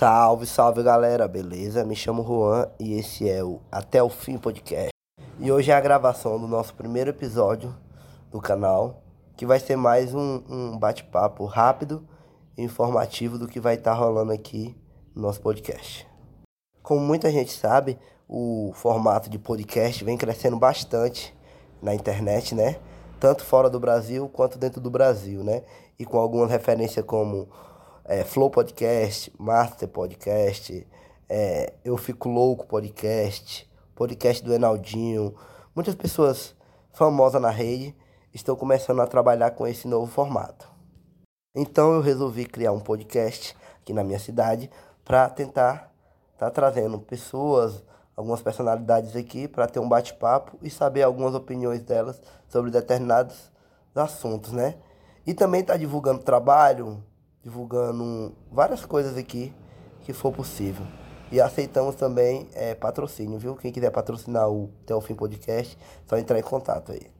Salve, salve galera, beleza? Me chamo Juan e esse é o Até o Fim Podcast. E hoje é a gravação do nosso primeiro episódio do canal, que vai ser mais um, um bate-papo rápido e informativo do que vai estar tá rolando aqui no nosso podcast. Como muita gente sabe, o formato de podcast vem crescendo bastante na internet, né? Tanto fora do Brasil quanto dentro do Brasil, né? E com algumas referências como é, Flow Podcast, Master Podcast, é, Eu Fico Louco Podcast, podcast do Enaldinho. Muitas pessoas famosas na rede estão começando a trabalhar com esse novo formato. Então eu resolvi criar um podcast aqui na minha cidade para tentar estar tá trazendo pessoas, algumas personalidades aqui para ter um bate-papo e saber algumas opiniões delas sobre determinados assuntos, né? E também tá divulgando trabalho, divulgando várias coisas aqui que for possível. E aceitamos também é, patrocínio, viu? Quem quiser patrocinar o Até o Fim Podcast, só entrar em contato aí.